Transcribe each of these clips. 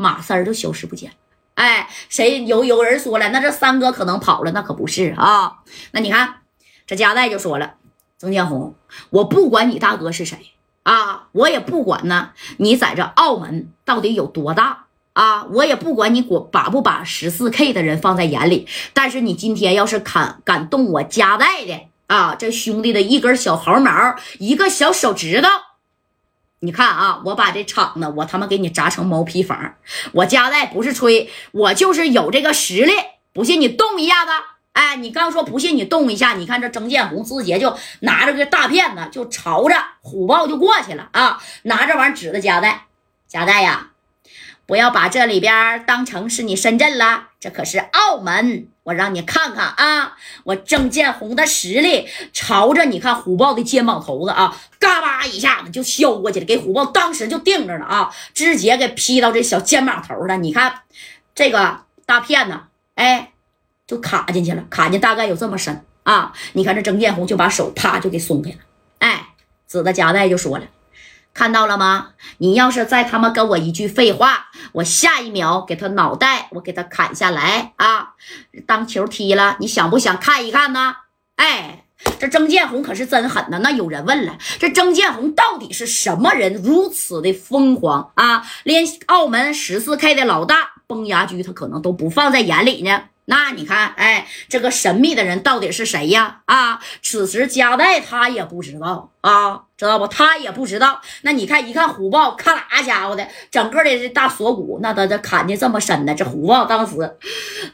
马三儿就消失不见了。哎，谁有有人说了，那这三哥可能跑了，那可不是啊。那你看，这加代就说了，曾建红，我不管你大哥是谁啊，我也不管呢，你在这澳门到底有多大啊，我也不管你管把不把十四 K 的人放在眼里，但是你今天要是敢敢动我加代的啊，这兄弟的一根小毫毛，一个小手指头。你看啊，我把这厂子我他妈给你砸成毛坯房！我加代不是吹，我就是有这个实力。不信你动一下子，哎，你刚说不信你动一下，你看这曾建红直接就拿着个大片子就朝着虎豹就过去了啊！拿着玩意指着加代，加代呀，不要把这里边当成是你深圳了，这可是澳门。我让你看看啊，我郑建红的实力，朝着你看虎豹的肩膀头子啊，嘎巴一下子就削过去了，给虎豹当时就定着了啊，直接给劈到这小肩膀头了。你看这个大片呢，哎，就卡进去了，卡进大概有这么深啊。你看这郑建红就把手啪就给松开了，哎，指着夹带就说了。看到了吗？你要是再他妈跟我一句废话，我下一秒给他脑袋我给他砍下来啊！当球踢了，你想不想看一看呢？哎，这曾建红可是真狠呐！那有人问了，这曾建红到底是什么人？如此的疯狂啊！连澳门十四 K 的老大崩牙驹他可能都不放在眼里呢。那你看，哎，这个神秘的人到底是谁呀？啊，此时加代他也不知道啊，知道不？他也不知道。那你看，一看虎豹，咔啦家伙的，整个的这大锁骨，那他这砍的这么深呢？这虎豹当时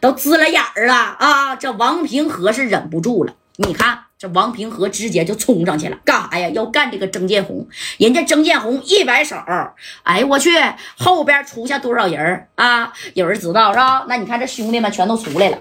都呲了眼儿了啊！这王平和是忍不住了，你看。这王平和直接就冲上去了，干啥呀？要干这个曾建红。人家曾建红一摆手，哎我去，后边出现多少人啊？有人知道是吧？那你看这兄弟们全都出来了，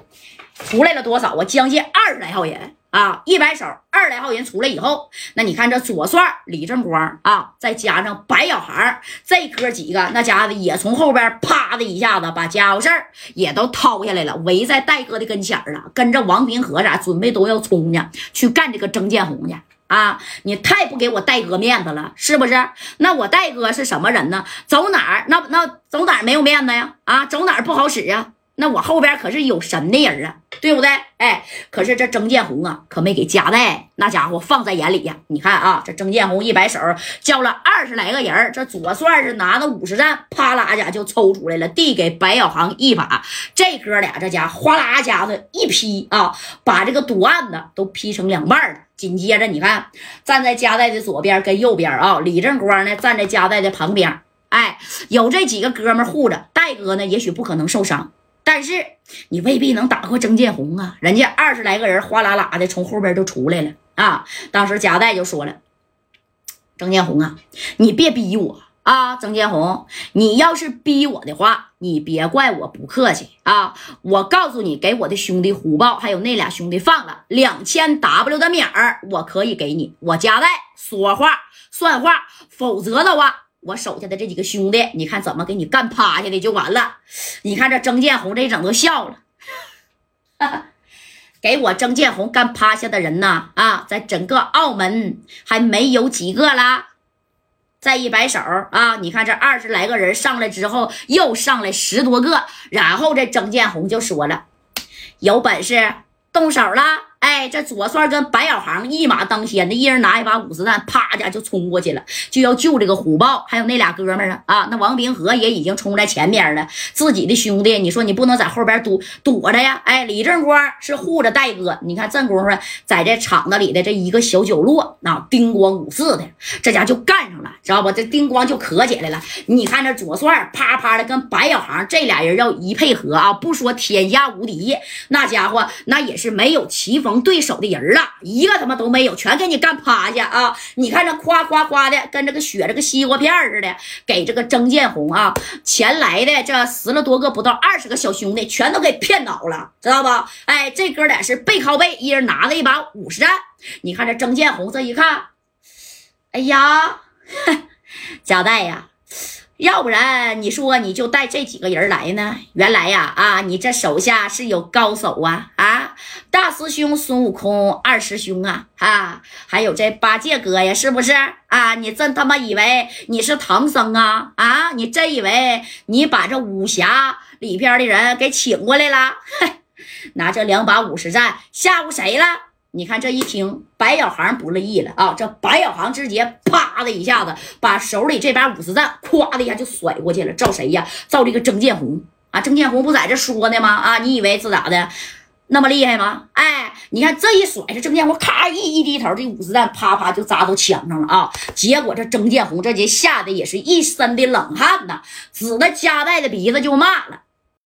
出来了多少啊？将近二十来号人。啊！一摆手，二十来号人出来以后，那你看这左帅李正光啊，再加上白小孩这哥几个，那家伙也从后边啪的一下子把家伙事儿也都掏下来了，围在戴哥的跟前了，跟着王平和啥准备都要冲去去干这个曾建红去啊！你太不给我戴哥面子了，是不是？那我戴哥是什么人呢？走哪儿那那走哪儿没有面子呀？啊，走哪儿不好使呀？那我后边可是有神的人啊，对不对？哎，可是这曾建红啊，可没给夹带那家伙放在眼里呀。你看啊，这曾建红一摆手，叫了二十来个人这左帅是拿着五十战，啪啦家就抽出来了，递给白小航一把。这哥俩这家哗啦家子一劈啊，把这个赌案子都劈成两半了。紧接着你看，站在夹带的左边跟右边啊，李正光呢站在夹带的旁边，哎，有这几个哥们护着，戴哥呢也许不可能受伤。但是你未必能打过曾建红啊！人家二十来个人哗啦啦的从后边就出来了啊！当时贾代就说了：“曾建红啊，你别逼我啊！曾建红，你要是逼我的话，你别怪我不客气啊！我告诉你，给我的兄弟虎豹还有那俩兄弟放了两千 W 的米儿，我可以给你。我贾代说话算话，否则的话。”我手下的这几个兄弟，你看怎么给你干趴下的就完了。你看这曾建红这一整都笑了，给我曾建红干趴下的人呢？啊，在整个澳门还没有几个啦。再一摆手啊，你看这二十来个人上来之后，又上来十多个，然后这曾建红就说了：“有本事动手了。”哎，这左帅跟白小航一马当先的，一人拿一把五十弹，啪家就冲过去了，就要救这个虎豹，还有那俩哥们儿啊啊！那王平和也已经冲在前边了，自己的兄弟，你说你不能在后边躲躲着呀？哎，李正光是护着戴哥，你看这功夫，在这厂子里的这一个小角落，那叮咣五四的，这家就干上了，知道不？这叮咣就磕起来了。你看这左帅啪啪的跟白小航这俩人要一配合啊，不说天下无敌，那家伙那也是没有棋逢。对手的人了，一个他妈都没有，全给你干趴下啊！你看这夸夸夸的，跟这个血这个西瓜片似的，给这个曾建红啊，前来的这十了多个不到二十个小兄弟，全都给骗倒了，知道不？哎，这哥俩是背靠背，一人拿着一把五十战。你看这曾建红这一看，哎呀，贾代呀，要不然你说你就带这几个人来呢？原来呀，啊，你这手下是有高手啊啊！大师兄孙悟空，二师兄啊啊，还有这八戒哥呀，是不是啊？你真他妈以为你是唐僧啊啊？你真以为你把这武侠里边的人给请过来了？拿这两把五十战吓唬谁了？你看这一听，白小航不乐意了啊！这白小航直接啪的一下子把手里这把五十弹咵的一下就甩过去了，照谁呀？照这个曾建红啊！曾建红不在这说呢吗？啊，你以为是咋的？那么厉害吗？哎，你看这一甩，这曾建红咔一一低头，这五十弹啪啪就扎到墙上了啊！结果这曾建红这节吓得也是一身的冷汗呐，指着加代的鼻子就骂了。